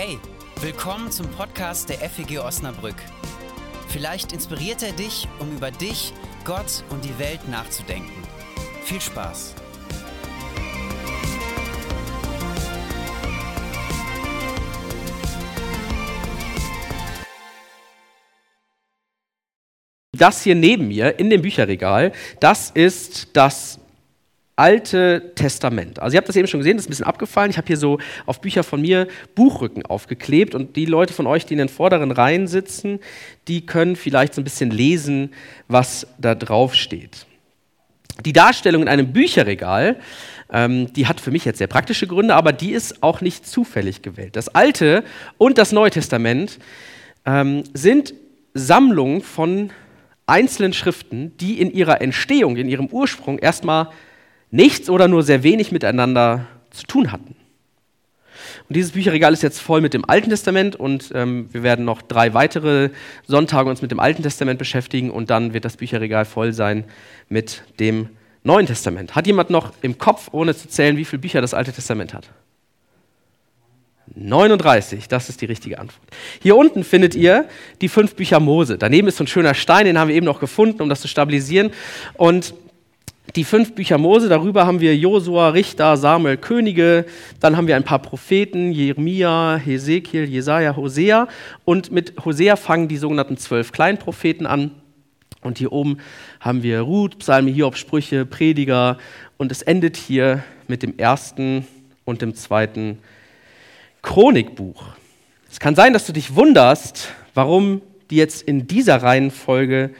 Hey, willkommen zum Podcast der FEG Osnabrück. Vielleicht inspiriert er dich, um über dich, Gott und die Welt nachzudenken. Viel Spaß! Das hier neben mir in dem Bücherregal, das ist das Alte Testament. Also ihr habt das eben schon gesehen, das ist ein bisschen abgefallen. Ich habe hier so auf Bücher von mir Buchrücken aufgeklebt und die Leute von euch, die in den vorderen Reihen sitzen, die können vielleicht so ein bisschen lesen, was da drauf steht. Die Darstellung in einem Bücherregal, ähm, die hat für mich jetzt sehr praktische Gründe, aber die ist auch nicht zufällig gewählt. Das Alte und das Neue Testament ähm, sind Sammlungen von einzelnen Schriften, die in ihrer Entstehung, in ihrem Ursprung erstmal nichts oder nur sehr wenig miteinander zu tun hatten. Und dieses Bücherregal ist jetzt voll mit dem Alten Testament und ähm, wir werden noch drei weitere Sonntage uns mit dem Alten Testament beschäftigen und dann wird das Bücherregal voll sein mit dem Neuen Testament. Hat jemand noch im Kopf, ohne zu zählen, wie viele Bücher das Alte Testament hat? 39, das ist die richtige Antwort. Hier unten findet ihr die fünf Bücher Mose. Daneben ist so ein schöner Stein, den haben wir eben noch gefunden, um das zu stabilisieren. Und die fünf Bücher Mose, darüber haben wir Josua, Richter, Samuel, Könige, dann haben wir ein paar Propheten, Jeremia, Hesekiel, Jesaja, Hosea und mit Hosea fangen die sogenannten zwölf Kleinpropheten an. Und hier oben haben wir Ruth, Psalme, Hiob, Sprüche, Prediger und es endet hier mit dem ersten und dem zweiten Chronikbuch. Es kann sein, dass du dich wunderst, warum die jetzt in dieser Reihenfolge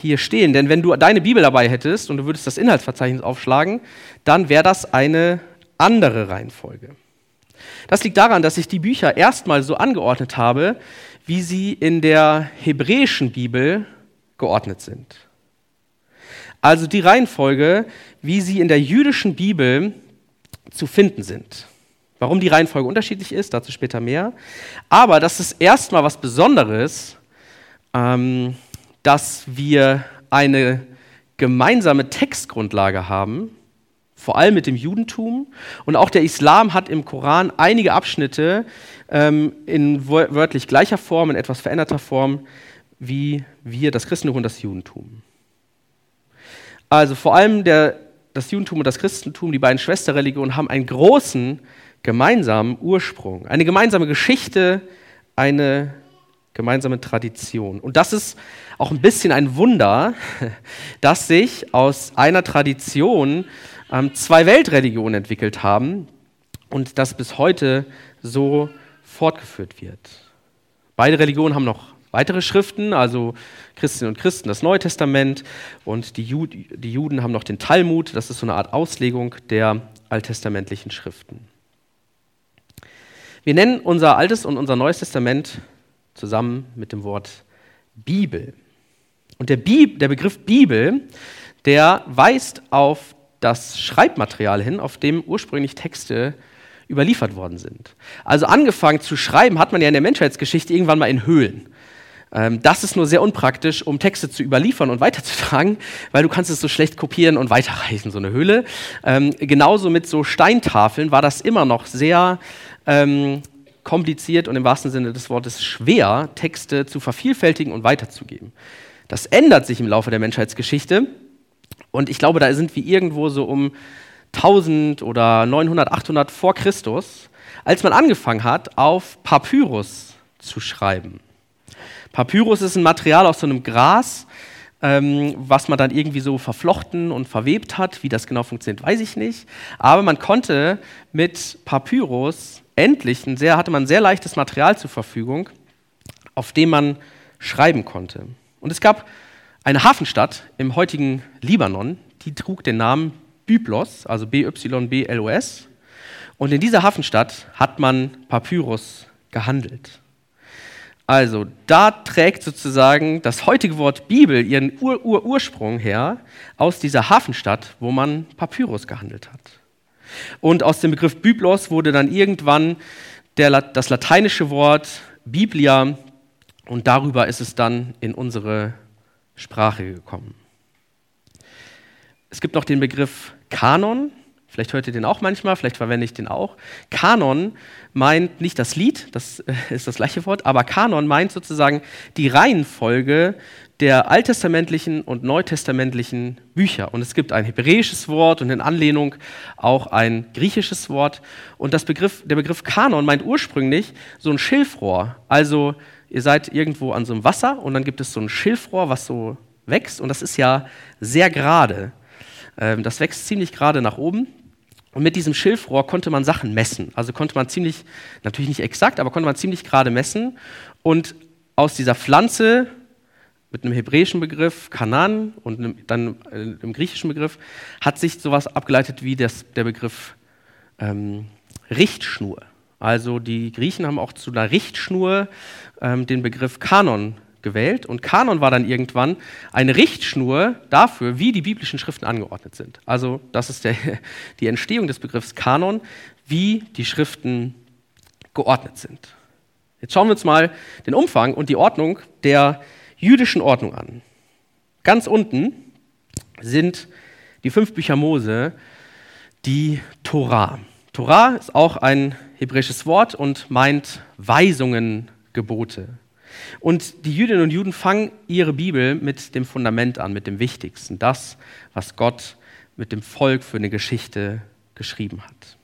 hier stehen. Denn wenn du deine Bibel dabei hättest und du würdest das Inhaltsverzeichnis aufschlagen, dann wäre das eine andere Reihenfolge. Das liegt daran, dass ich die Bücher erstmal so angeordnet habe, wie sie in der hebräischen Bibel geordnet sind. Also die Reihenfolge, wie sie in der jüdischen Bibel zu finden sind. Warum die Reihenfolge unterschiedlich ist, dazu später mehr. Aber das ist erstmal was Besonderes, ähm, dass wir eine gemeinsame Textgrundlage haben, vor allem mit dem Judentum. Und auch der Islam hat im Koran einige Abschnitte ähm, in wörtlich gleicher Form, in etwas veränderter Form, wie wir, das Christentum und das Judentum. Also vor allem der, das Judentum und das Christentum, die beiden Schwesterreligionen, haben einen großen gemeinsamen Ursprung, eine gemeinsame Geschichte, eine gemeinsame Tradition. Und das ist auch ein bisschen ein Wunder, dass sich aus einer Tradition ähm, zwei Weltreligionen entwickelt haben und das bis heute so fortgeführt wird. Beide Religionen haben noch weitere Schriften, also Christinnen und Christen das Neue Testament und die, Jud die Juden haben noch den Talmud, das ist so eine Art Auslegung der alttestamentlichen Schriften. Wir nennen unser Altes und unser Neues Testament zusammen mit dem Wort Bibel. Und der, Bib, der Begriff Bibel, der weist auf das Schreibmaterial hin, auf dem ursprünglich Texte überliefert worden sind. Also angefangen zu schreiben hat man ja in der Menschheitsgeschichte irgendwann mal in Höhlen. Ähm, das ist nur sehr unpraktisch, um Texte zu überliefern und weiterzutragen, weil du kannst es so schlecht kopieren und weiterreichen, so eine Höhle. Ähm, genauso mit so Steintafeln war das immer noch sehr ähm, kompliziert und im wahrsten Sinne des Wortes schwer, Texte zu vervielfältigen und weiterzugeben. Das ändert sich im Laufe der Menschheitsgeschichte und ich glaube, da sind wir irgendwo so um 1000 oder 900, 800 vor Christus, als man angefangen hat, auf Papyrus zu schreiben. Papyrus ist ein Material aus so einem Gras, ähm, was man dann irgendwie so verflochten und verwebt hat. Wie das genau funktioniert, weiß ich nicht. Aber man konnte mit Papyrus endlich ein sehr, hatte man sehr leichtes Material zur Verfügung, auf dem man schreiben konnte. Und es gab eine Hafenstadt im heutigen Libanon, die trug den Namen Byblos, also B-Y-B-L-O-S. Und in dieser Hafenstadt hat man Papyrus gehandelt. Also, da trägt sozusagen das heutige Wort Bibel ihren Ur-Ur-Ursprung her aus dieser Hafenstadt, wo man Papyrus gehandelt hat. Und aus dem Begriff Byblos wurde dann irgendwann der, das lateinische Wort Biblia und darüber ist es dann in unsere Sprache gekommen. Es gibt noch den Begriff Kanon. Vielleicht hört ihr den auch manchmal, vielleicht verwende ich den auch. Kanon meint nicht das Lied, das äh, ist das gleiche Wort, aber Kanon meint sozusagen die Reihenfolge der alttestamentlichen und neutestamentlichen Bücher. Und es gibt ein hebräisches Wort und in Anlehnung auch ein griechisches Wort. Und das Begriff, der Begriff Kanon meint ursprünglich so ein Schilfrohr. Also ihr seid irgendwo an so einem Wasser und dann gibt es so ein Schilfrohr, was so wächst und das ist ja sehr gerade. Ähm, das wächst ziemlich gerade nach oben. Und mit diesem Schilfrohr konnte man Sachen messen. Also konnte man ziemlich, natürlich nicht exakt, aber konnte man ziemlich gerade messen. Und aus dieser Pflanze mit einem hebräischen Begriff, Kanan, und einem, dann äh, einem griechischen Begriff, hat sich sowas abgeleitet wie das, der Begriff ähm, Richtschnur. Also die Griechen haben auch zu einer Richtschnur ähm, den Begriff Kanon gewählt und Kanon war dann irgendwann eine Richtschnur dafür, wie die biblischen Schriften angeordnet sind. Also das ist der, die Entstehung des Begriffs Kanon, wie die Schriften geordnet sind. Jetzt schauen wir uns mal den Umfang und die Ordnung der jüdischen Ordnung an. Ganz unten sind die fünf Bücher Mose, die Torah. Torah ist auch ein hebräisches Wort und meint Weisungen, Gebote. Und die Jüdinnen und Juden fangen ihre Bibel mit dem Fundament an, mit dem Wichtigsten, das, was Gott mit dem Volk für eine Geschichte geschrieben hat.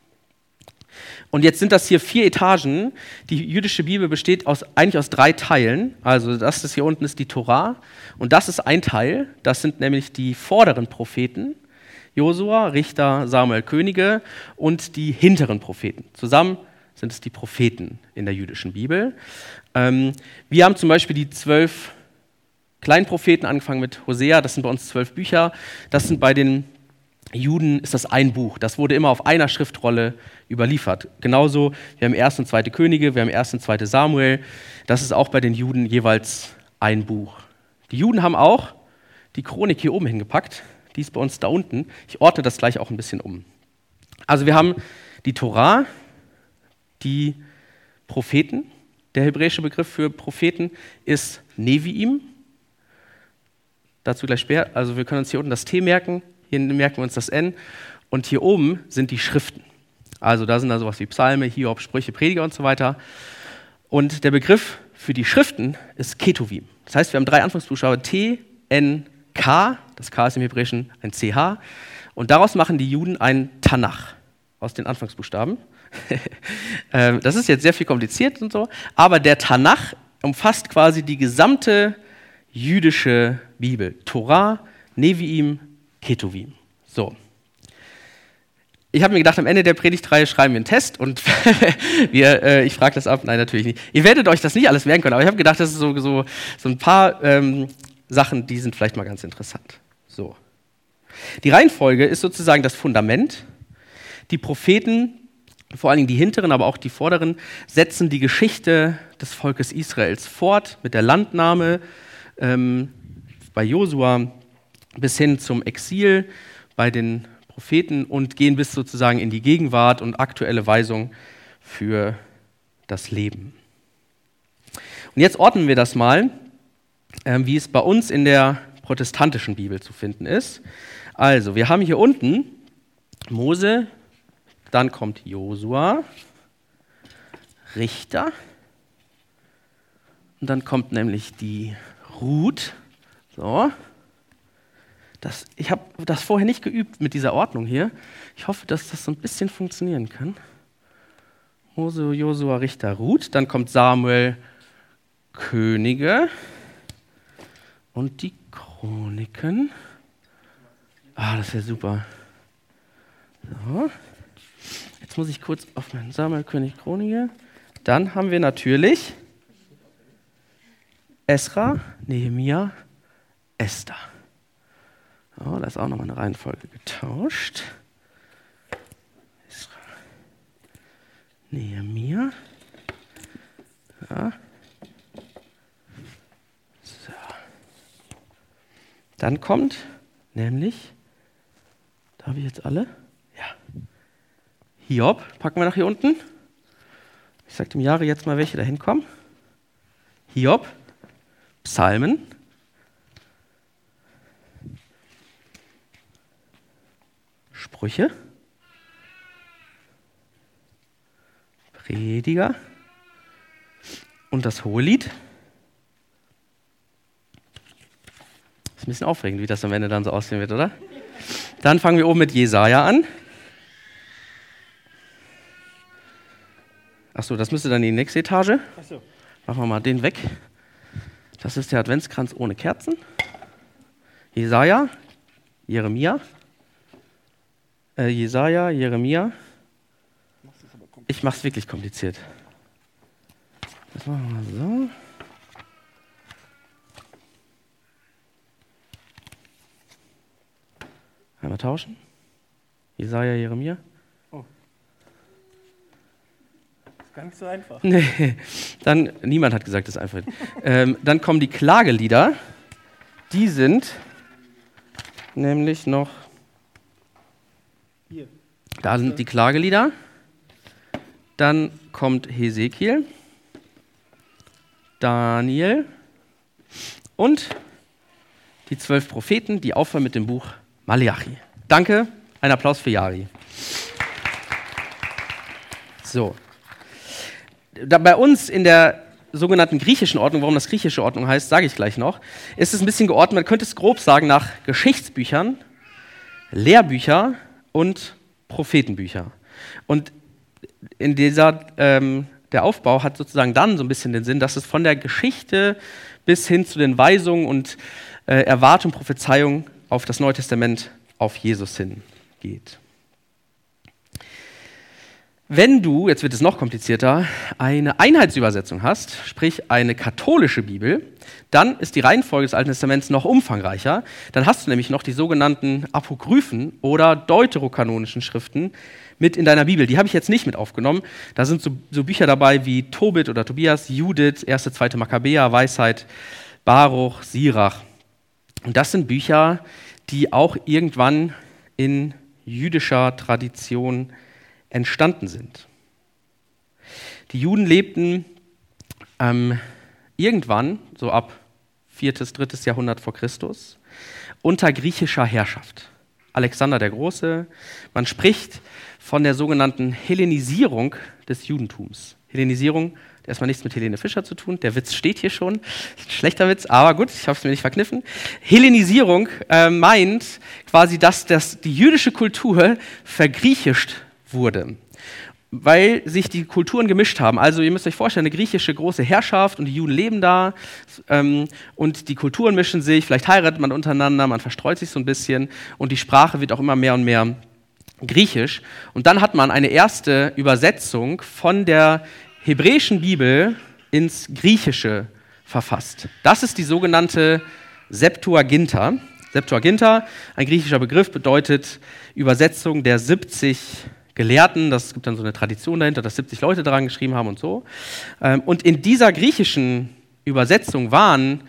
Und jetzt sind das hier vier Etagen. Die jüdische Bibel besteht aus, eigentlich aus drei Teilen. Also das ist hier unten ist die Torah und das ist ein Teil. Das sind nämlich die vorderen Propheten. Josua, Richter, Samuel, Könige und die hinteren Propheten. Zusammen sind es die Propheten in der jüdischen Bibel. Ähm, wir haben zum Beispiel die zwölf Kleinpropheten, angefangen mit Hosea, das sind bei uns zwölf Bücher. Das sind bei den Juden ist das ein Buch. Das wurde immer auf einer Schriftrolle überliefert. Genauso, wir haben erste und zweite Könige, wir haben erste und zweite Samuel. Das ist auch bei den Juden jeweils ein Buch. Die Juden haben auch die Chronik hier oben hingepackt. Die ist bei uns da unten. Ich ordne das gleich auch ein bisschen um. Also wir haben die Torah, die Propheten. Der hebräische Begriff für Propheten ist Neviim. Dazu gleich später. Also wir können uns hier unten das T merken. Hier merken wir uns das N. Und hier oben sind die Schriften. Also da sind da sowas wie Psalme, Hiob, Sprüche, Prediger und so weiter. Und der Begriff für die Schriften ist Ketuvim. Das heißt, wir haben drei Anfangsbuchstaben T, N, K. Das K ist im Hebräischen ein CH. Und daraus machen die Juden ein Tanach aus den Anfangsbuchstaben. Ähm, das ist jetzt sehr viel kompliziert und so, aber der Tanach umfasst quasi die gesamte jüdische Bibel. Torah, Neviim, Ketuvim. So. Ich habe mir gedacht, am Ende der Predigtreihe schreiben wir einen Test und wir, äh, ich frage das ab. Nein, natürlich nicht. Ihr werdet euch das nicht alles merken können, aber ich habe gedacht, das ist so, so, so ein paar ähm, Sachen, die sind vielleicht mal ganz interessant. So. Die Reihenfolge ist sozusagen das Fundament. Die Propheten, vor allen Dingen die hinteren, aber auch die vorderen, setzen die Geschichte des Volkes Israels fort mit der Landnahme ähm, bei Josua bis hin zum Exil bei den Propheten und gehen bis sozusagen in die Gegenwart und aktuelle Weisung für das Leben. Und jetzt ordnen wir das mal, äh, wie es bei uns in der protestantischen Bibel zu finden ist. Also, wir haben hier unten Mose, dann kommt Josua, Richter, und dann kommt nämlich die Ruth. So, das, ich habe das vorher nicht geübt mit dieser Ordnung hier. Ich hoffe, dass das so ein bisschen funktionieren kann. Mose, Josua, Richter, Ruth. Dann kommt Samuel, Könige und die Chroniken. Ah, das wäre super. So. Jetzt muss ich kurz auf meinen Samuel, König, Chronike. Dann haben wir natürlich Esra, Nehemia, Esther. Oh, da ist auch nochmal eine Reihenfolge getauscht. Nehemiah. Ja. So. Dann kommt nämlich, da habe ich jetzt alle? Ja. Hiob, packen wir nach hier unten. Ich sage dem Jahre jetzt mal, welche da hinkommen. Hiob, Psalmen, Sprüche, Prediger und das Hohelied. Ist ein bisschen aufregend, wie das am Ende dann so aussehen wird, oder? Dann fangen wir oben mit Jesaja an. Achso, das müsste dann die nächste Etage. Achso. Machen wir mal den weg. Das ist der Adventskranz ohne Kerzen. Jesaja, Jeremia, äh, Jesaja, Jeremia. Ich mache es wirklich kompliziert. Das machen wir so. Einmal tauschen. Jesaja, Jeremia. Oh. Das ist gar nicht so einfach. Nee, dann, niemand hat gesagt, das ist einfach. ähm, dann kommen die Klagelieder. Die sind nämlich noch. Da sind die Klagelieder. Dann kommt Hesekiel, Daniel und die zwölf Propheten, die aufhören mit dem Buch Malachi. Danke, ein Applaus für Yari. So. Da bei uns in der sogenannten griechischen Ordnung, warum das griechische Ordnung heißt, sage ich gleich noch, ist es ein bisschen geordnet, man könnte es grob sagen, nach Geschichtsbüchern, Lehrbücher und Prophetenbücher. Und in dieser, ähm, der Aufbau hat sozusagen dann so ein bisschen den Sinn, dass es von der Geschichte bis hin zu den Weisungen und äh, Erwartungen, Prophezeiungen auf das Neue Testament, auf Jesus hin geht. Wenn du, jetzt wird es noch komplizierter, eine Einheitsübersetzung hast, sprich eine katholische Bibel, dann ist die Reihenfolge des Alten Testaments noch umfangreicher. Dann hast du nämlich noch die sogenannten Apokryphen oder deuterokanonischen Schriften mit in deiner Bibel. Die habe ich jetzt nicht mit aufgenommen. Da sind so, so Bücher dabei wie Tobit oder Tobias, Judith, 1., 2. Makkabäer, Weisheit, Baruch, Sirach. Und das sind Bücher, die auch irgendwann in jüdischer Tradition entstanden sind. Die Juden lebten ähm, irgendwann, so ab 4., 3. Jahrhundert vor Christus, unter griechischer Herrschaft. Alexander der Große. Man spricht von der sogenannten Hellenisierung des Judentums. Hellenisierung erstmal nichts mit Helene Fischer zu tun. Der Witz steht hier schon. Schlechter Witz, aber gut, ich habe es mir nicht verkniffen. Hellenisierung äh, meint quasi, dass das, die jüdische Kultur vergriechischt wurde weil sich die Kulturen gemischt haben. Also ihr müsst euch vorstellen, eine griechische große Herrschaft und die Juden leben da ähm, und die Kulturen mischen sich, vielleicht heiratet man untereinander, man verstreut sich so ein bisschen und die Sprache wird auch immer mehr und mehr griechisch. Und dann hat man eine erste Übersetzung von der hebräischen Bibel ins Griechische verfasst. Das ist die sogenannte Septuaginta. Septuaginta, ein griechischer Begriff, bedeutet Übersetzung der 70 Gelehrten, das gibt dann so eine Tradition dahinter, dass 70 Leute daran geschrieben haben und so. Ähm, und in dieser griechischen Übersetzung waren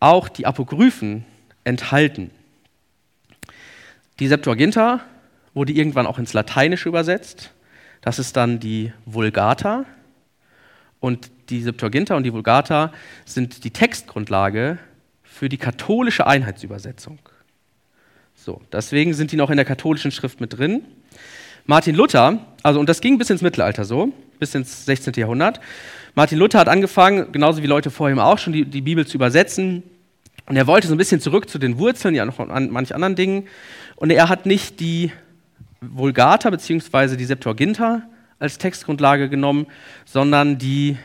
auch die Apokryphen enthalten. Die Septuaginta wurde irgendwann auch ins Lateinische übersetzt. Das ist dann die Vulgata. Und die Septuaginta und die Vulgata sind die Textgrundlage für die katholische Einheitsübersetzung. So, deswegen sind die noch in der katholischen Schrift mit drin. Martin Luther, also und das ging bis ins Mittelalter so, bis ins 16. Jahrhundert. Martin Luther hat angefangen, genauso wie Leute vor ihm auch schon, die, die Bibel zu übersetzen. Und er wollte so ein bisschen zurück zu den Wurzeln, ja noch an manch anderen Dingen. Und er hat nicht die Vulgata bzw. die Septuaginta als Textgrundlage genommen, sondern die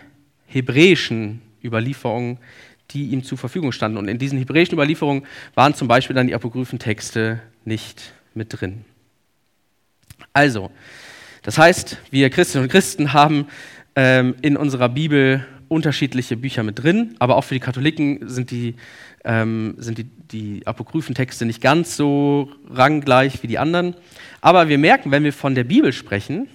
hebräischen Überlieferungen, die ihm zur Verfügung standen. Und in diesen hebräischen Überlieferungen waren zum Beispiel dann die Apokryphentexte nicht mit drin. Also, das heißt, wir Christinnen und Christen haben ähm, in unserer Bibel unterschiedliche Bücher mit drin, aber auch für die Katholiken sind die, ähm, sind die, die Apokryphentexte nicht ganz so ranggleich wie die anderen. Aber wir merken, wenn wir von der Bibel sprechen,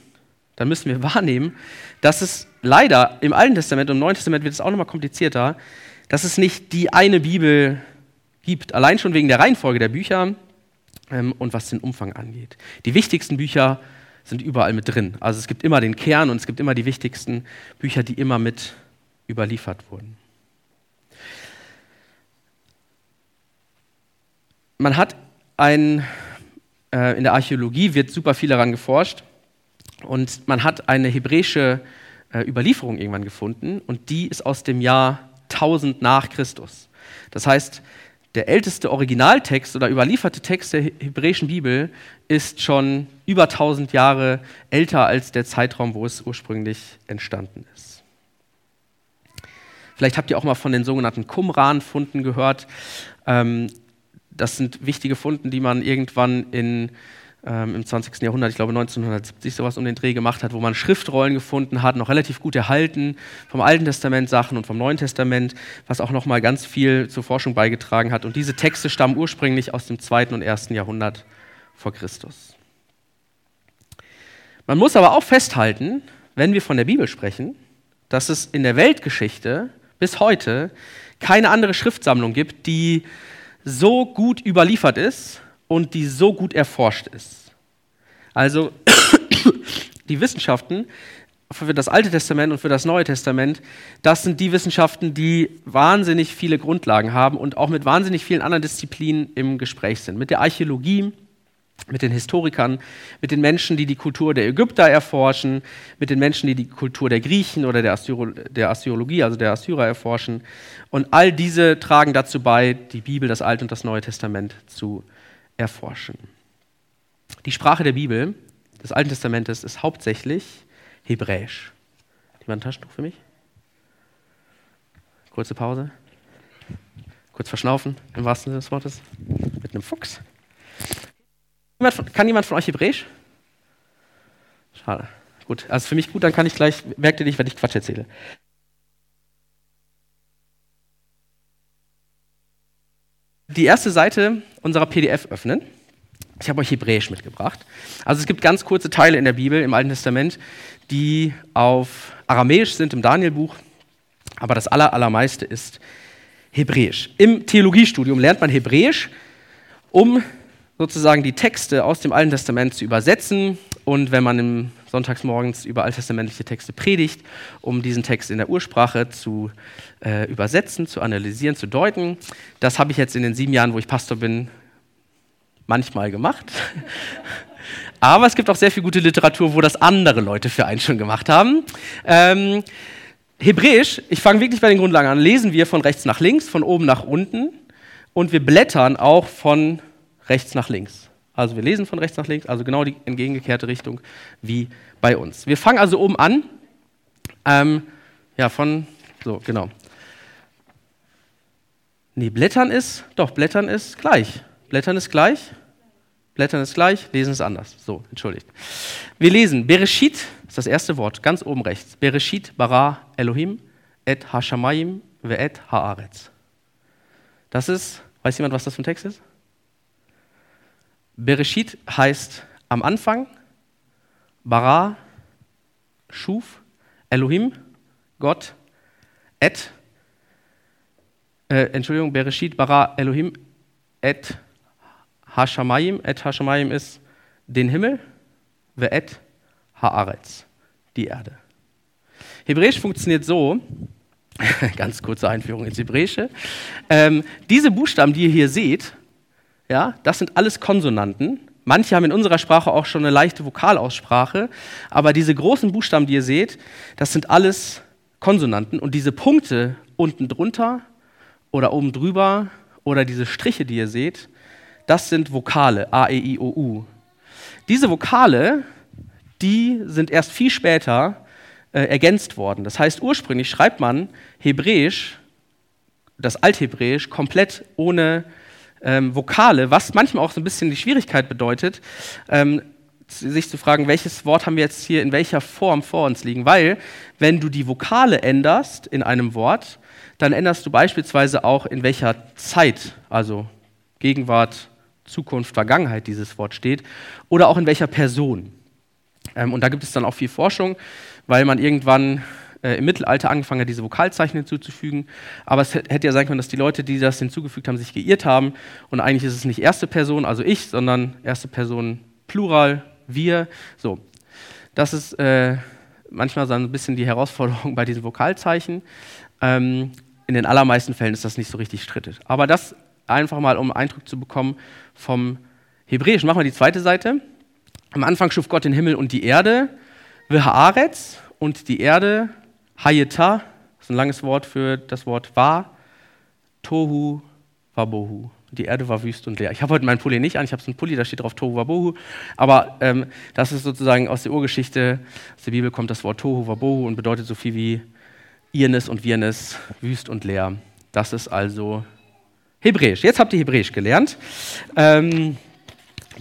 dann müssen wir wahrnehmen, dass es leider im Alten Testament und im Neuen Testament wird es auch nochmal komplizierter, dass es nicht die eine Bibel gibt. Allein schon wegen der Reihenfolge der Bücher ähm, und was den Umfang angeht. Die wichtigsten Bücher sind überall mit drin. Also es gibt immer den Kern und es gibt immer die wichtigsten Bücher, die immer mit überliefert wurden. Man hat ein, äh, in der Archäologie wird super viel daran geforscht und man hat eine hebräische äh, Überlieferung irgendwann gefunden und die ist aus dem Jahr 1000 nach Christus. Das heißt, der älteste Originaltext oder überlieferte Text der hebräischen Bibel ist schon über 1000 Jahre älter als der Zeitraum, wo es ursprünglich entstanden ist. Vielleicht habt ihr auch mal von den sogenannten Qumran-Funden gehört. Ähm, das sind wichtige Funden, die man irgendwann in ähm, im 20. Jahrhundert, ich glaube 1970 sowas um den Dreh gemacht hat, wo man Schriftrollen gefunden hat, noch relativ gut erhalten, vom Alten Testament Sachen und vom Neuen Testament, was auch noch mal ganz viel zur Forschung beigetragen hat. Und diese Texte stammen ursprünglich aus dem 2. und 1. Jahrhundert vor Christus. Man muss aber auch festhalten, wenn wir von der Bibel sprechen, dass es in der Weltgeschichte bis heute keine andere Schriftsammlung gibt, die so gut überliefert ist und die so gut erforscht ist. Also die Wissenschaften für das Alte Testament und für das Neue Testament, das sind die Wissenschaften, die wahnsinnig viele Grundlagen haben und auch mit wahnsinnig vielen anderen Disziplinen im Gespräch sind. Mit der Archäologie, mit den Historikern, mit den Menschen, die die Kultur der Ägypter erforschen, mit den Menschen, die die Kultur der Griechen oder der, Assyro der Assyriologie, also der Assyrer erforschen. Und all diese tragen dazu bei, die Bibel, das Alte und das Neue Testament zu erforschen. Die Sprache der Bibel, des Alten Testamentes, ist hauptsächlich Hebräisch. Jemand ein Taschentuch für mich? Kurze Pause. Kurz verschnaufen, im wahrsten Sinne des Wortes. Mit einem Fuchs. Kann jemand von euch Hebräisch? Schade. Gut, also für mich gut, dann kann ich gleich, merkt ihr nicht, wenn ich Quatsch erzähle. Die erste Seite unserer PDF öffnen. Ich habe euch Hebräisch mitgebracht. Also es gibt ganz kurze Teile in der Bibel, im Alten Testament, die auf Aramäisch sind, im Danielbuch, aber das aller, allermeiste ist Hebräisch. Im Theologiestudium lernt man Hebräisch, um sozusagen die Texte aus dem Alten Testament zu übersetzen und wenn man im sonntagsmorgens über alttestamentliche Texte predigt, um diesen Text in der Ursprache zu äh, übersetzen, zu analysieren, zu deuten. Das habe ich jetzt in den sieben Jahren, wo ich Pastor bin, manchmal gemacht. Aber es gibt auch sehr viel gute Literatur, wo das andere Leute für einen schon gemacht haben. Ähm, Hebräisch, ich fange wirklich bei den Grundlagen an, lesen wir von rechts nach links, von oben nach unten und wir blättern auch von rechts nach links. Also wir lesen von rechts nach links, also genau die entgegengekehrte Richtung wie bei uns. Wir fangen also oben an. Ähm, ja, von, so, genau. Nee, Blättern ist, doch, Blättern ist gleich. Blättern ist gleich. Blättern ist gleich, lesen ist anders. So, entschuldigt. Wir lesen, Bereshit ist das erste Wort, ganz oben rechts. Bereshit bara Elohim et hashamayim ve'et haaretz. Das ist, weiß jemand, was das für ein Text ist? Bereshit heißt am Anfang, Bara, schuf, Elohim, Gott, et, äh, Entschuldigung, Bereshit, Bara, Elohim, et Hashamayim, et Hashamayim ist den Himmel, et Haaretz, die Erde. Hebräisch funktioniert so, ganz kurze Einführung ins Hebräische, ähm, diese Buchstaben, die ihr hier seht, ja, das sind alles Konsonanten. Manche haben in unserer Sprache auch schon eine leichte Vokalaussprache, aber diese großen Buchstaben, die ihr seht, das sind alles Konsonanten und diese Punkte unten drunter oder oben drüber oder diese Striche, die ihr seht, das sind Vokale, A, E, I, O, U. Diese Vokale, die sind erst viel später äh, ergänzt worden. Das heißt, ursprünglich schreibt man Hebräisch, das Althebräisch, komplett ohne ähm, Vokale, was manchmal auch so ein bisschen die Schwierigkeit bedeutet, ähm, sich zu fragen, welches Wort haben wir jetzt hier in welcher Form vor uns liegen. Weil, wenn du die Vokale änderst in einem Wort, dann änderst du beispielsweise auch in welcher Zeit, also Gegenwart, Zukunft, Vergangenheit dieses Wort steht, oder auch in welcher Person. Ähm, und da gibt es dann auch viel Forschung, weil man irgendwann äh, im Mittelalter angefangen hat, diese Vokalzeichen hinzuzufügen. Aber es hätte ja sein können, dass die Leute, die das hinzugefügt haben, sich geirrt haben. Und eigentlich ist es nicht erste Person, also ich, sondern erste Person Plural, wir. So. Das ist äh, manchmal so ein bisschen die Herausforderung bei diesen Vokalzeichen. Ähm, in den allermeisten Fällen ist das nicht so richtig strittig. Aber das einfach mal, um Eindruck zu bekommen vom Hebräischen. Machen wir die zweite Seite. Am Anfang schuf Gott den Himmel und die Erde. Haaretz und die Erde, Hayeta, das ist ein langes Wort für das Wort war, Tohu Wabohu. Die Erde war wüst und leer. Ich habe heute meinen Pulli nicht an, ich habe so einen Pulli, da steht drauf Tohu Wabohu. Aber ähm, das ist sozusagen aus der Urgeschichte, aus der Bibel kommt das Wort Tohu Wabohu und bedeutet so viel wie Irnes und Wirnes, wüst und leer. Das ist also Hebräisch. Jetzt habt ihr Hebräisch gelernt. Ähm,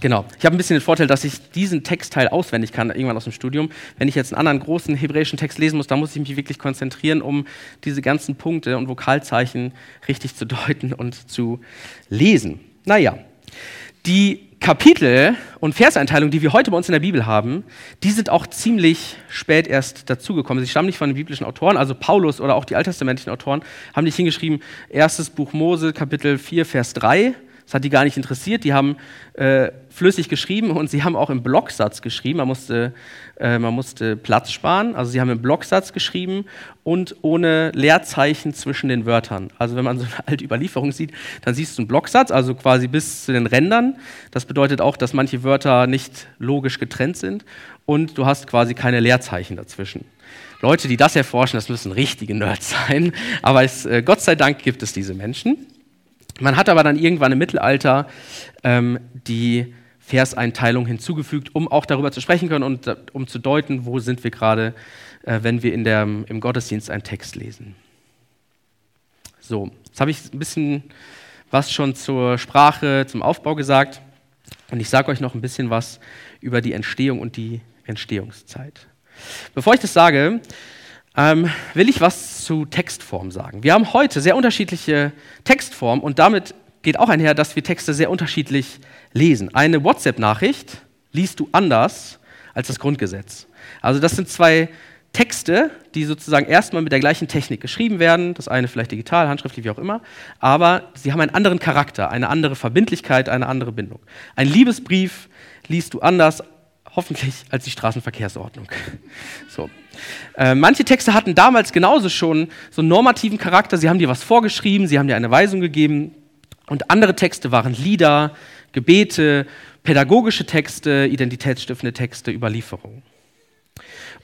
Genau. Ich habe ein bisschen den Vorteil, dass ich diesen Textteil auswendig kann, irgendwann aus dem Studium. Wenn ich jetzt einen anderen großen hebräischen Text lesen muss, dann muss ich mich wirklich konzentrieren, um diese ganzen Punkte und Vokalzeichen richtig zu deuten und zu lesen. Naja, die Kapitel und Verseinteilungen, die wir heute bei uns in der Bibel haben, die sind auch ziemlich spät erst dazugekommen. Sie stammen nicht von den biblischen Autoren, also Paulus oder auch die alttestamentlichen Autoren haben nicht hingeschrieben, erstes Buch Mose, Kapitel 4, Vers 3, das hat die gar nicht interessiert. Die haben äh, flüssig geschrieben und sie haben auch im Blocksatz geschrieben. Man musste, äh, man musste Platz sparen. Also sie haben im Blocksatz geschrieben und ohne Leerzeichen zwischen den Wörtern. Also wenn man so eine alte Überlieferung sieht, dann siehst du einen Blocksatz, also quasi bis zu den Rändern. Das bedeutet auch, dass manche Wörter nicht logisch getrennt sind und du hast quasi keine Leerzeichen dazwischen. Leute, die das erforschen, das müssen richtige Nerds sein. Aber es, äh, Gott sei Dank gibt es diese Menschen. Man hat aber dann irgendwann im Mittelalter ähm, die Verseinteilung hinzugefügt, um auch darüber zu sprechen können und uh, um zu deuten, wo sind wir gerade, äh, wenn wir in der, im Gottesdienst einen Text lesen. So, jetzt habe ich ein bisschen was schon zur Sprache, zum Aufbau gesagt und ich sage euch noch ein bisschen was über die Entstehung und die Entstehungszeit. Bevor ich das sage, ähm, will ich was zu Textform sagen. Wir haben heute sehr unterschiedliche Textformen und damit geht auch einher, dass wir Texte sehr unterschiedlich lesen. Eine WhatsApp-Nachricht liest du anders als das Grundgesetz. Also das sind zwei Texte, die sozusagen erstmal mit der gleichen Technik geschrieben werden, das eine vielleicht digital, handschriftlich, wie auch immer, aber sie haben einen anderen Charakter, eine andere Verbindlichkeit, eine andere Bindung. Ein Liebesbrief liest du anders, hoffentlich, als die Straßenverkehrsordnung. So. Äh, manche Texte hatten damals genauso schon so einen normativen Charakter. Sie haben dir was vorgeschrieben, sie haben dir eine Weisung gegeben. Und andere Texte waren Lieder, Gebete, pädagogische Texte, identitätsstiftende Texte, Überlieferungen.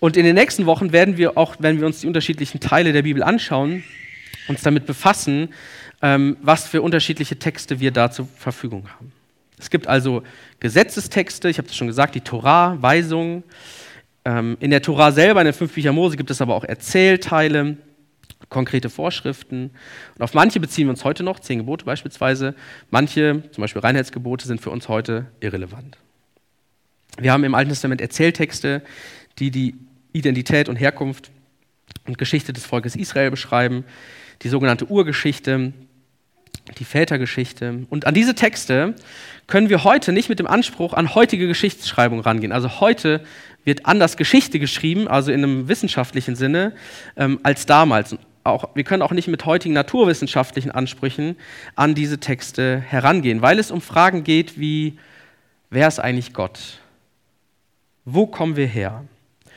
Und in den nächsten Wochen werden wir auch, wenn wir uns die unterschiedlichen Teile der Bibel anschauen, uns damit befassen, ähm, was für unterschiedliche Texte wir da zur Verfügung haben. Es gibt also Gesetzestexte, ich habe es schon gesagt, die Torah, Weisungen. Ähm, in der Tora selber, in den fünf Büchern Mose, gibt es aber auch Erzählteile, konkrete Vorschriften. Und auf manche beziehen wir uns heute noch, zehn Gebote beispielsweise. Manche, zum Beispiel Reinheitsgebote, sind für uns heute irrelevant. Wir haben im Alten Testament Erzähltexte, die die Identität und Herkunft und Geschichte des Volkes Israel beschreiben, die sogenannte Urgeschichte, die Vätergeschichte. Und an diese Texte können wir heute nicht mit dem Anspruch an heutige Geschichtsschreibung rangehen. Also heute wird anders Geschichte geschrieben, also in einem wissenschaftlichen Sinne, ähm, als damals. Auch, wir können auch nicht mit heutigen naturwissenschaftlichen Ansprüchen an diese Texte herangehen, weil es um Fragen geht wie, wer ist eigentlich Gott? Wo kommen wir her?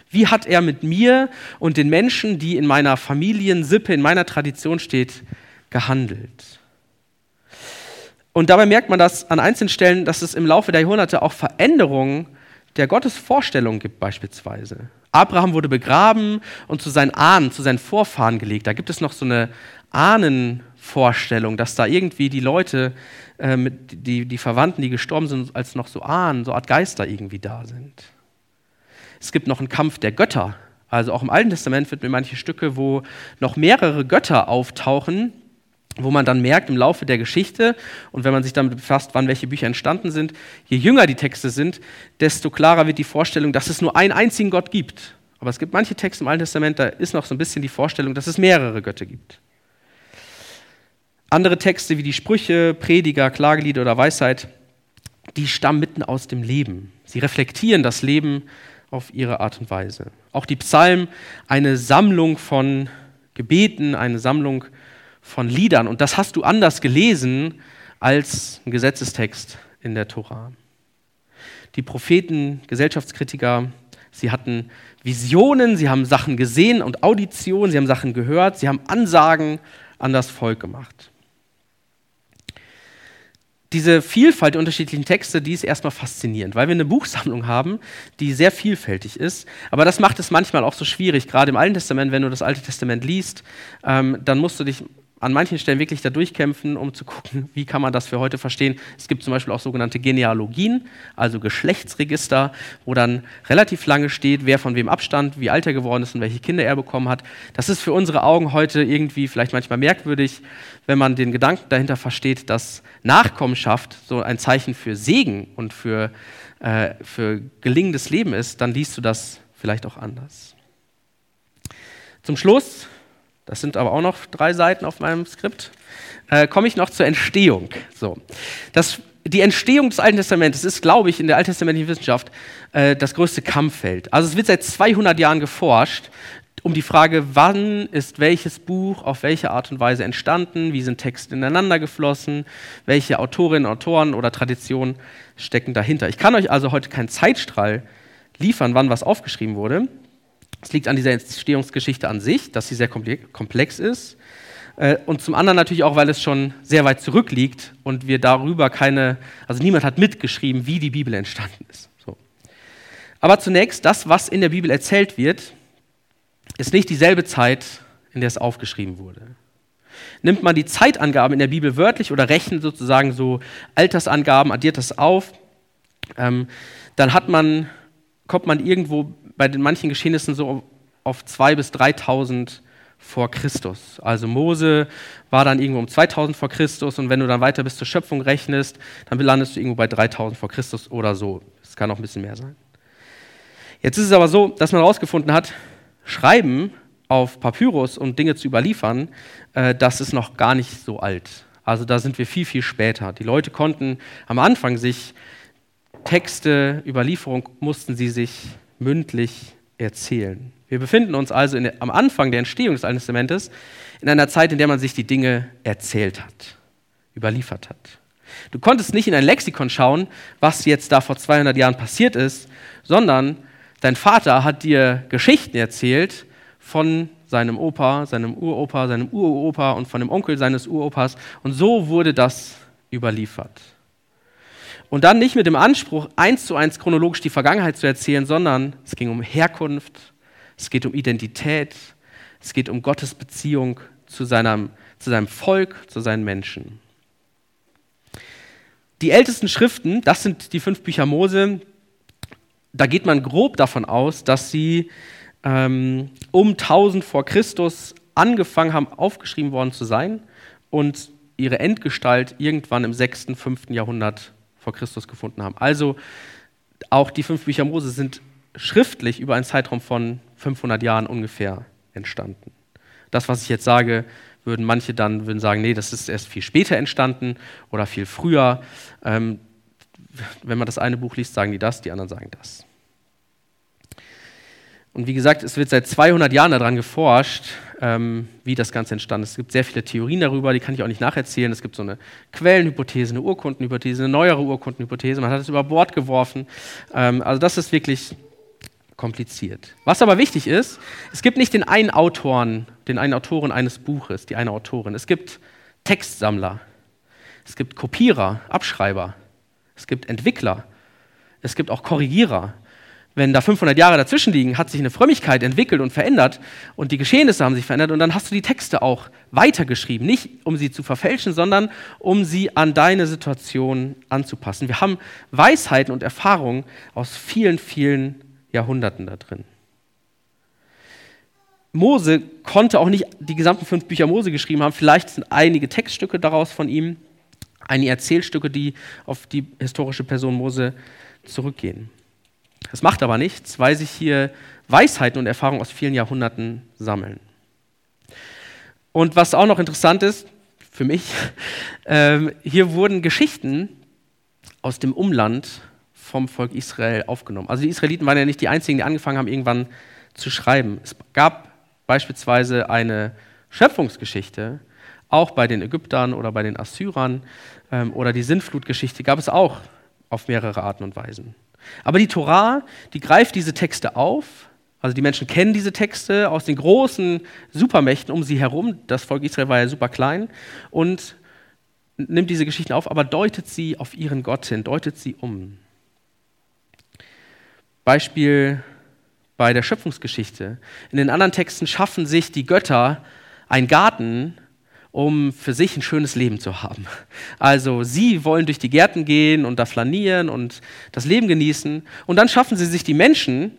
Wie hat er mit mir und den Menschen, die in meiner Familiensippe, in meiner Tradition steht, gehandelt? Und dabei merkt man das an einzelnen Stellen, dass es im Laufe der Jahrhunderte auch Veränderungen der Gottesvorstellung gibt beispielsweise. Abraham wurde begraben und zu seinen Ahnen, zu seinen Vorfahren gelegt. Da gibt es noch so eine Ahnenvorstellung, dass da irgendwie die Leute, äh, die, die Verwandten, die gestorben sind, als noch so Ahnen, so Art Geister irgendwie da sind. Es gibt noch einen Kampf der Götter. Also auch im Alten Testament finden wir manche Stücke, wo noch mehrere Götter auftauchen, wo man dann merkt im Laufe der Geschichte und wenn man sich damit befasst, wann welche Bücher entstanden sind, je jünger die Texte sind, desto klarer wird die Vorstellung, dass es nur einen einzigen Gott gibt. Aber es gibt manche Texte im Alten Testament, da ist noch so ein bisschen die Vorstellung, dass es mehrere Götter gibt. Andere Texte wie die Sprüche, Prediger, Klagelieder oder Weisheit, die stammen mitten aus dem Leben. Sie reflektieren das Leben auf ihre Art und Weise. Auch die Psalmen, eine Sammlung von Gebeten, eine Sammlung von Liedern. Und das hast du anders gelesen als ein Gesetzestext in der Tora. Die Propheten, Gesellschaftskritiker, sie hatten Visionen, sie haben Sachen gesehen und Auditionen, sie haben Sachen gehört, sie haben Ansagen an das Volk gemacht. diese Vielfalt der unterschiedlichen Texte, die ist erstmal faszinierend, weil wir eine Buchsammlung haben, die sehr vielfältig ist. Aber das macht es manchmal auch so schwierig, gerade im Alten Testament, wenn du das Alte Testament liest, ähm, dann musst du dich an manchen Stellen wirklich da durchkämpfen, um zu gucken, wie kann man das für heute verstehen. Es gibt zum Beispiel auch sogenannte Genealogien, also Geschlechtsregister, wo dann relativ lange steht, wer von wem abstand, wie alt er geworden ist und welche Kinder er bekommen hat. Das ist für unsere Augen heute irgendwie vielleicht manchmal merkwürdig, wenn man den Gedanken dahinter versteht, dass Nachkommenschaft so ein Zeichen für Segen und für, äh, für gelingendes Leben ist, dann liest du das vielleicht auch anders. Zum Schluss das sind aber auch noch drei Seiten auf meinem Skript, äh, komme ich noch zur Entstehung. So. Das, die Entstehung des Alten Testaments ist, glaube ich, in der alttestamentlichen Wissenschaft äh, das größte Kampffeld. Also es wird seit 200 Jahren geforscht um die Frage, wann ist welches Buch auf welche Art und Weise entstanden, wie sind Texte ineinander geflossen, welche Autorinnen, Autoren oder Traditionen stecken dahinter. Ich kann euch also heute keinen Zeitstrahl liefern, wann was aufgeschrieben wurde. Es liegt an dieser Entstehungsgeschichte an sich, dass sie sehr komplex ist. Äh, und zum anderen natürlich auch, weil es schon sehr weit zurückliegt und wir darüber keine, also niemand hat mitgeschrieben, wie die Bibel entstanden ist. So. Aber zunächst, das, was in der Bibel erzählt wird, ist nicht dieselbe Zeit, in der es aufgeschrieben wurde. Nimmt man die Zeitangaben in der Bibel wörtlich oder rechnet sozusagen so Altersangaben, addiert das auf, ähm, dann hat man, kommt man irgendwo bei den manchen Geschehnissen so auf 2.000 bis 3.000 vor Christus. Also Mose war dann irgendwo um 2000 vor Christus und wenn du dann weiter bis zur Schöpfung rechnest, dann landest du irgendwo bei 3000 vor Christus oder so. Es kann auch ein bisschen mehr sein. Jetzt ist es aber so, dass man herausgefunden hat, Schreiben auf Papyrus und Dinge zu überliefern, äh, das ist noch gar nicht so alt. Also da sind wir viel, viel später. Die Leute konnten am Anfang sich Texte, Überlieferung mussten sie sich mündlich erzählen. Wir befinden uns also der, am Anfang der Entstehung des Alten Testamentes in einer Zeit, in der man sich die Dinge erzählt hat, überliefert hat. Du konntest nicht in ein Lexikon schauen, was jetzt da vor 200 Jahren passiert ist, sondern dein Vater hat dir Geschichten erzählt von seinem Opa, seinem Uropa, seinem Uropa und von dem Onkel seines Uropas. Und so wurde das überliefert. Und dann nicht mit dem Anspruch, eins zu eins chronologisch die Vergangenheit zu erzählen, sondern es ging um Herkunft, es geht um Identität, es geht um Gottes Beziehung zu seinem, zu seinem Volk, zu seinen Menschen. Die ältesten Schriften, das sind die fünf Bücher Mose, da geht man grob davon aus, dass sie ähm, um 1000 vor Christus angefangen haben, aufgeschrieben worden zu sein und ihre Endgestalt irgendwann im 6., 5. Jahrhundert vor Christus gefunden haben. Also auch die fünf Bücher Mose sind schriftlich über einen Zeitraum von 500 Jahren ungefähr entstanden. Das, was ich jetzt sage, würden manche dann würden sagen, nee, das ist erst viel später entstanden oder viel früher. Ähm, wenn man das eine Buch liest, sagen die das, die anderen sagen das. Und wie gesagt, es wird seit 200 Jahren daran geforscht, ähm, wie das Ganze entstanden ist. Es gibt sehr viele Theorien darüber, die kann ich auch nicht nacherzählen. Es gibt so eine Quellenhypothese, eine Urkundenhypothese, eine neuere Urkundenhypothese. Man hat es über Bord geworfen. Ähm, also das ist wirklich kompliziert. Was aber wichtig ist, es gibt nicht den einen Autoren, den einen Autoren eines Buches, die eine Autorin. Es gibt Textsammler, es gibt Kopierer, Abschreiber, es gibt Entwickler, es gibt auch Korrigierer, wenn da 500 Jahre dazwischen liegen, hat sich eine Frömmigkeit entwickelt und verändert und die Geschehnisse haben sich verändert und dann hast du die Texte auch weitergeschrieben, nicht um sie zu verfälschen, sondern um sie an deine Situation anzupassen. Wir haben Weisheiten und Erfahrungen aus vielen, vielen Jahrhunderten da drin. Mose konnte auch nicht die gesamten fünf Bücher Mose geschrieben haben. Vielleicht sind einige Textstücke daraus von ihm, einige Erzählstücke, die auf die historische Person Mose zurückgehen. Das macht aber nichts, weil sich hier Weisheiten und Erfahrungen aus vielen Jahrhunderten sammeln. Und was auch noch interessant ist, für mich, äh, hier wurden Geschichten aus dem Umland vom Volk Israel aufgenommen. Also die Israeliten waren ja nicht die einzigen, die angefangen haben, irgendwann zu schreiben. Es gab beispielsweise eine Schöpfungsgeschichte, auch bei den Ägyptern oder bei den Assyrern ähm, oder die Sintflutgeschichte gab es auch auf mehrere Arten und Weisen. Aber die Torah, die greift diese Texte auf. Also die Menschen kennen diese Texte aus den großen Supermächten um sie herum. Das Volk Israel war ja super klein. Und nimmt diese Geschichten auf, aber deutet sie auf ihren Gott hin, deutet sie um. Beispiel bei der Schöpfungsgeschichte. In den anderen Texten schaffen sich die Götter einen Garten, um für sich ein schönes Leben zu haben. Also sie wollen durch die Gärten gehen und da flanieren und das Leben genießen. Und dann schaffen sie sich die Menschen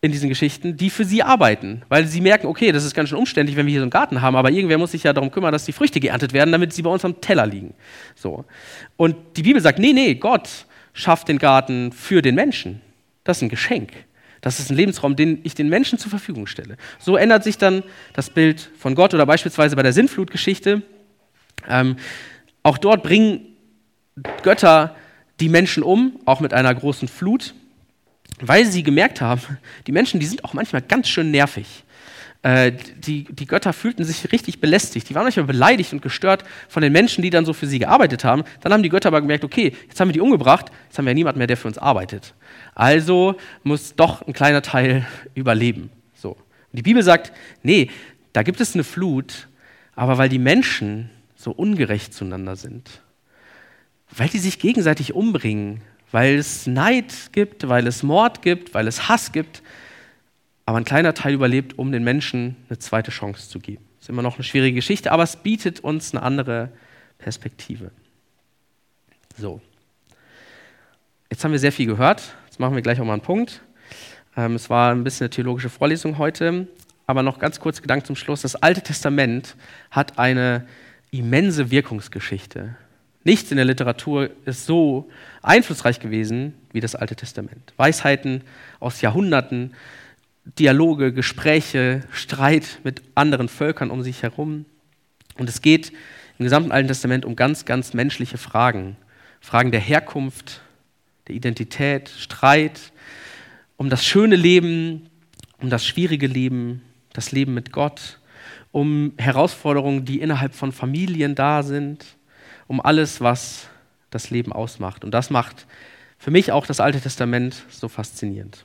in diesen Geschichten, die für sie arbeiten, weil sie merken, okay, das ist ganz schön umständlich, wenn wir hier so einen Garten haben, aber irgendwer muss sich ja darum kümmern, dass die Früchte geerntet werden, damit sie bei uns am Teller liegen. So. Und die Bibel sagt, nee, nee, Gott schafft den Garten für den Menschen. Das ist ein Geschenk. Das ist ein Lebensraum, den ich den Menschen zur Verfügung stelle. So ändert sich dann das Bild von Gott oder beispielsweise bei der Sintflutgeschichte. Ähm, auch dort bringen Götter die Menschen um, auch mit einer großen Flut weil sie gemerkt haben, die Menschen, die sind auch manchmal ganz schön nervig. Äh, die, die Götter fühlten sich richtig belästigt. Die waren manchmal beleidigt und gestört von den Menschen, die dann so für sie gearbeitet haben. Dann haben die Götter aber gemerkt, okay, jetzt haben wir die umgebracht, jetzt haben wir ja niemanden mehr, der für uns arbeitet. Also muss doch ein kleiner Teil überleben. So. Und die Bibel sagt, nee, da gibt es eine Flut, aber weil die Menschen so ungerecht zueinander sind, weil die sich gegenseitig umbringen, weil es Neid gibt, weil es Mord gibt, weil es Hass gibt. Aber ein kleiner Teil überlebt, um den Menschen eine zweite Chance zu geben. Ist immer noch eine schwierige Geschichte, aber es bietet uns eine andere Perspektive. So. Jetzt haben wir sehr viel gehört. Jetzt machen wir gleich auch mal einen Punkt. Ähm, es war ein bisschen eine theologische Vorlesung heute, aber noch ganz kurz Gedanken zum Schluss. Das Alte Testament hat eine immense Wirkungsgeschichte. Nichts in der Literatur ist so einflussreich gewesen wie das Alte Testament. Weisheiten aus Jahrhunderten, Dialoge, Gespräche, Streit mit anderen Völkern um sich herum. Und es geht im gesamten Alten Testament um ganz, ganz menschliche Fragen. Fragen der Herkunft, der Identität, Streit, um das schöne Leben, um das schwierige Leben, das Leben mit Gott, um Herausforderungen, die innerhalb von Familien da sind, um alles, was das Leben ausmacht. Und das macht für mich auch das Alte Testament so faszinierend.